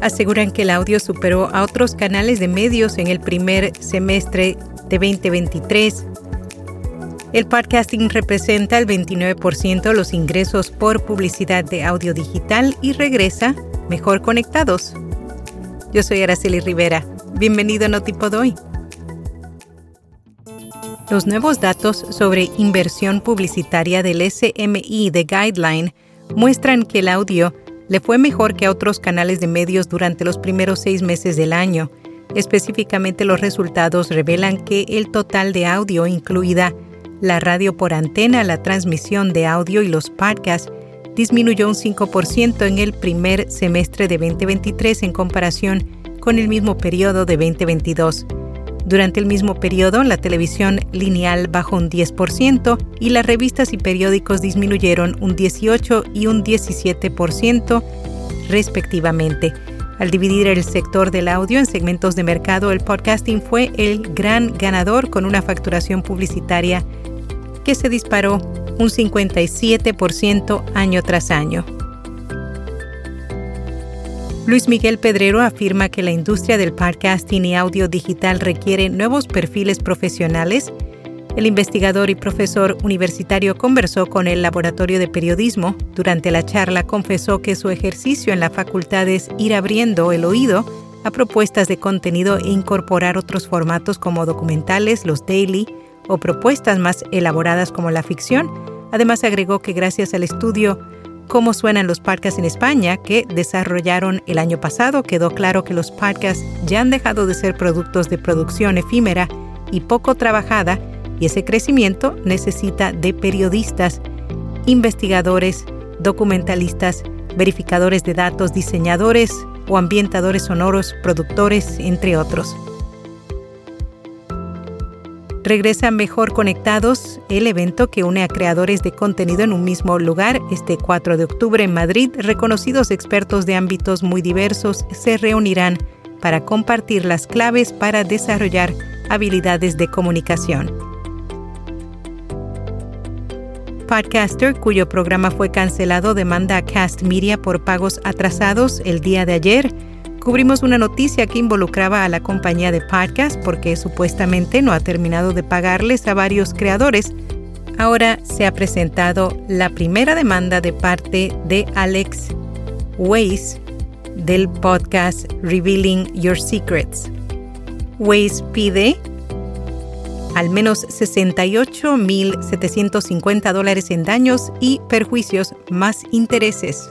aseguran que el audio superó a otros canales de medios en el primer semestre de 2023. El podcasting representa el 29% de los ingresos por publicidad de audio digital y regresa mejor conectados. Yo soy Araceli Rivera. Bienvenido a Notipod hoy. Los nuevos datos sobre inversión publicitaria del SMI de Guideline muestran que el audio le fue mejor que a otros canales de medios durante los primeros seis meses del año. Específicamente los resultados revelan que el total de audio, incluida la radio por antena, la transmisión de audio y los podcasts, disminuyó un 5% en el primer semestre de 2023 en comparación con el mismo periodo de 2022. Durante el mismo periodo, la televisión lineal bajó un 10% y las revistas y periódicos disminuyeron un 18 y un 17% respectivamente. Al dividir el sector del audio en segmentos de mercado, el podcasting fue el gran ganador con una facturación publicitaria que se disparó un 57% año tras año. Luis Miguel Pedrero afirma que la industria del podcasting y audio digital requiere nuevos perfiles profesionales. El investigador y profesor universitario conversó con el Laboratorio de Periodismo. Durante la charla confesó que su ejercicio en la facultad es ir abriendo el oído a propuestas de contenido e incorporar otros formatos como documentales, los daily o propuestas más elaboradas como la ficción. Además agregó que gracias al estudio cómo suenan los podcasts en España que desarrollaron el año pasado, quedó claro que los podcasts ya han dejado de ser productos de producción efímera y poco trabajada y ese crecimiento necesita de periodistas, investigadores, documentalistas, verificadores de datos, diseñadores o ambientadores sonoros, productores, entre otros regresa Mejor Conectados, el evento que une a creadores de contenido en un mismo lugar. Este 4 de octubre en Madrid, reconocidos expertos de ámbitos muy diversos se reunirán para compartir las claves para desarrollar habilidades de comunicación. Podcaster, cuyo programa fue cancelado, demanda a Cast Media por pagos atrasados el día de ayer cubrimos una noticia que involucraba a la compañía de podcast porque supuestamente no ha terminado de pagarles a varios creadores. Ahora se ha presentado la primera demanda de parte de Alex Weiss del podcast Revealing Your Secrets. Weiss pide al menos 68.750 dólares en daños y perjuicios más intereses.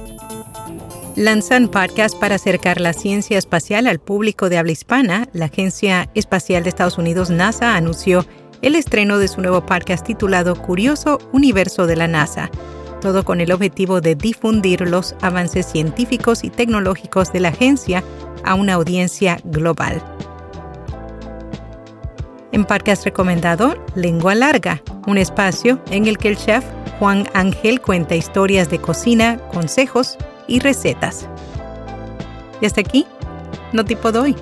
lanzan podcast para acercar la ciencia espacial al público de habla hispana. La Agencia Espacial de Estados Unidos, NASA, anunció el estreno de su nuevo podcast titulado Curioso Universo de la NASA, todo con el objetivo de difundir los avances científicos y tecnológicos de la agencia a una audiencia global. En podcast recomendado, Lengua Larga, un espacio en el que el chef Juan Ángel cuenta historias de cocina, consejos y recetas. Y hasta aquí, no tipo doy.